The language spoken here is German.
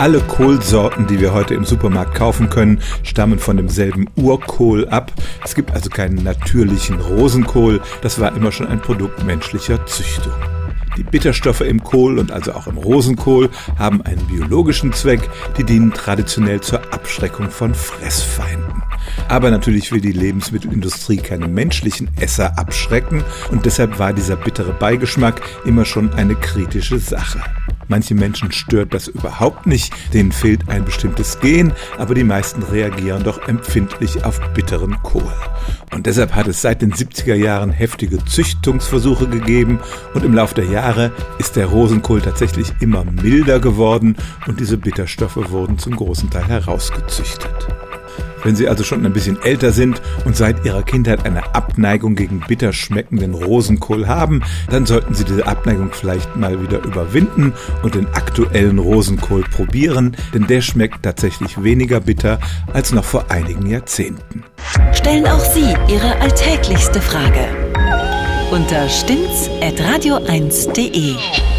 Alle Kohlsorten, die wir heute im Supermarkt kaufen können, stammen von demselben Urkohl ab. Es gibt also keinen natürlichen Rosenkohl. Das war immer schon ein Produkt menschlicher Züchtung. Die Bitterstoffe im Kohl und also auch im Rosenkohl haben einen biologischen Zweck, die dienen traditionell zur Abschreckung von Fressfeinden. Aber natürlich will die Lebensmittelindustrie keine menschlichen Esser abschrecken und deshalb war dieser bittere Beigeschmack immer schon eine kritische Sache. Manche Menschen stört das überhaupt nicht, denen fehlt ein bestimmtes Gen, aber die meisten reagieren doch empfindlich auf bitteren Kohl. Und deshalb hat es seit den 70er Jahren heftige Züchtungsversuche gegeben und im Laufe der Jahre ist der Rosenkohl tatsächlich immer milder geworden und diese Bitterstoffe wurden zum großen Teil herausgezüchtet. Wenn Sie also schon ein bisschen älter sind und seit Ihrer Kindheit eine Abneigung gegen bitter schmeckenden Rosenkohl haben, dann sollten Sie diese Abneigung vielleicht mal wieder überwinden und den aktuellen Rosenkohl probieren, denn der schmeckt tatsächlich weniger bitter als noch vor einigen Jahrzehnten. Stellen auch Sie Ihre alltäglichste Frage unter stimmtz.radio1.de.